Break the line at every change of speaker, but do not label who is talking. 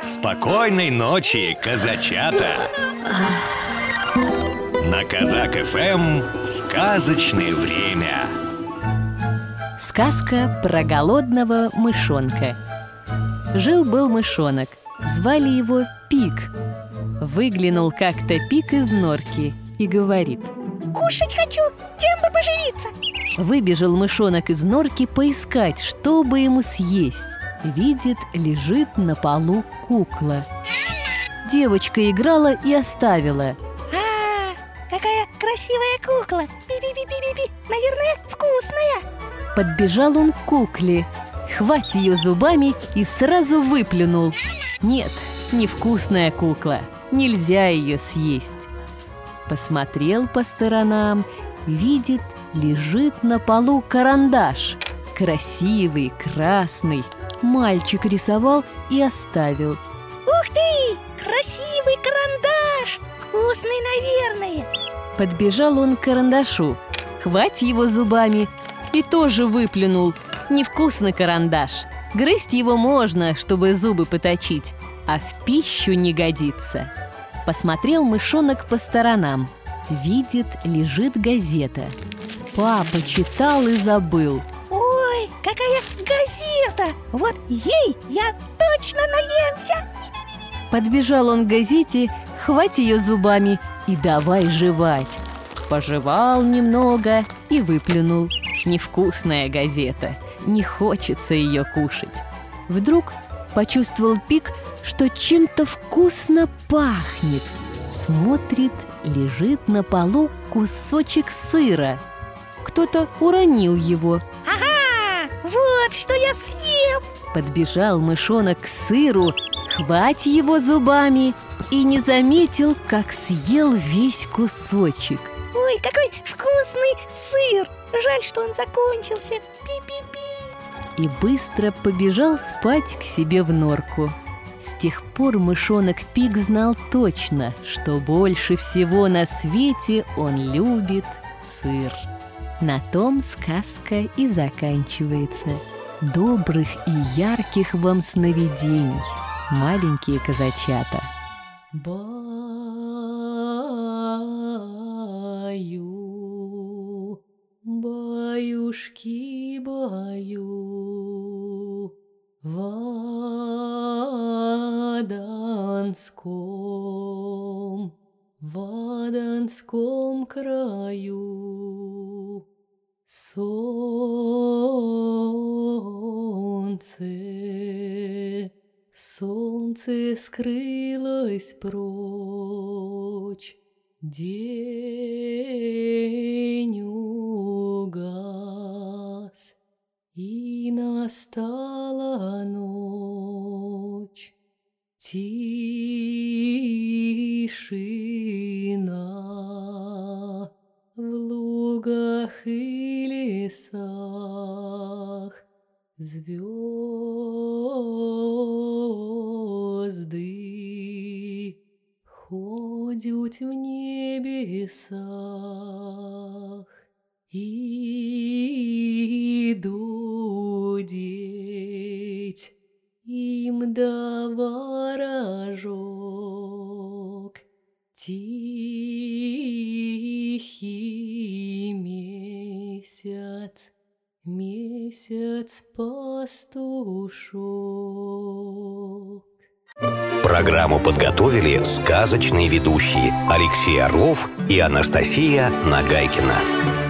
Спокойной ночи, казачата! На Казак ФМ сказочное время.
Сказка про голодного мышонка. Жил-был мышонок, звали его Пик. Выглянул как-то Пик из норки и говорит
Кушать хочу, чем бы поживиться
Выбежал мышонок из норки поискать, что бы ему съесть Видит, лежит на полу кукла. Девочка играла и оставила.
А, какая красивая кукла! Би-би-би-би-би, наверное, вкусная!
Подбежал он к кукле. Хвать ее зубами и сразу выплюнул. Нет, невкусная кукла, нельзя ее съесть. Посмотрел по сторонам, видит, лежит на полу карандаш. Красивый, красный Мальчик рисовал и оставил.
Ух ты, красивый карандаш! Вкусный, наверное!
Подбежал он к карандашу. Хвать его зубами. И тоже выплюнул. Невкусный карандаш. Грызть его можно, чтобы зубы поточить. А в пищу не годится. Посмотрел мышонок по сторонам. Видит, лежит газета. Папа читал и забыл
газета Вот ей я точно наемся
Подбежал он к газете, хвать ее зубами и давай жевать. Пожевал немного и выплюнул. Невкусная газета, не хочется ее кушать. Вдруг почувствовал Пик, что чем-то вкусно пахнет. Смотрит, лежит на полу кусочек сыра. Кто-то уронил его.
Что я съем
Подбежал мышонок к сыру, хвать его зубами и не заметил, как съел весь кусочек.
Ой, какой вкусный сыр Жаль, что он закончился Пи-пи-пи
И быстро побежал спать к себе в норку. С тех пор мышонок Пик знал точно, что больше всего на свете он любит сыр. На том сказка и заканчивается. Добрых и ярких вам сновидений, маленькие казачата. Баю, баюшки, баю, в Аданском, в Аданском краю солнце, солнце скрылось прочь, день угас, и настала ночь. Тишина Звезды ходят в небесах И дудеть им да ворожок Тихий месяц, месяц пастушок.
Программу подготовили сказочные ведущие Алексей Орлов и Анастасия Нагайкина.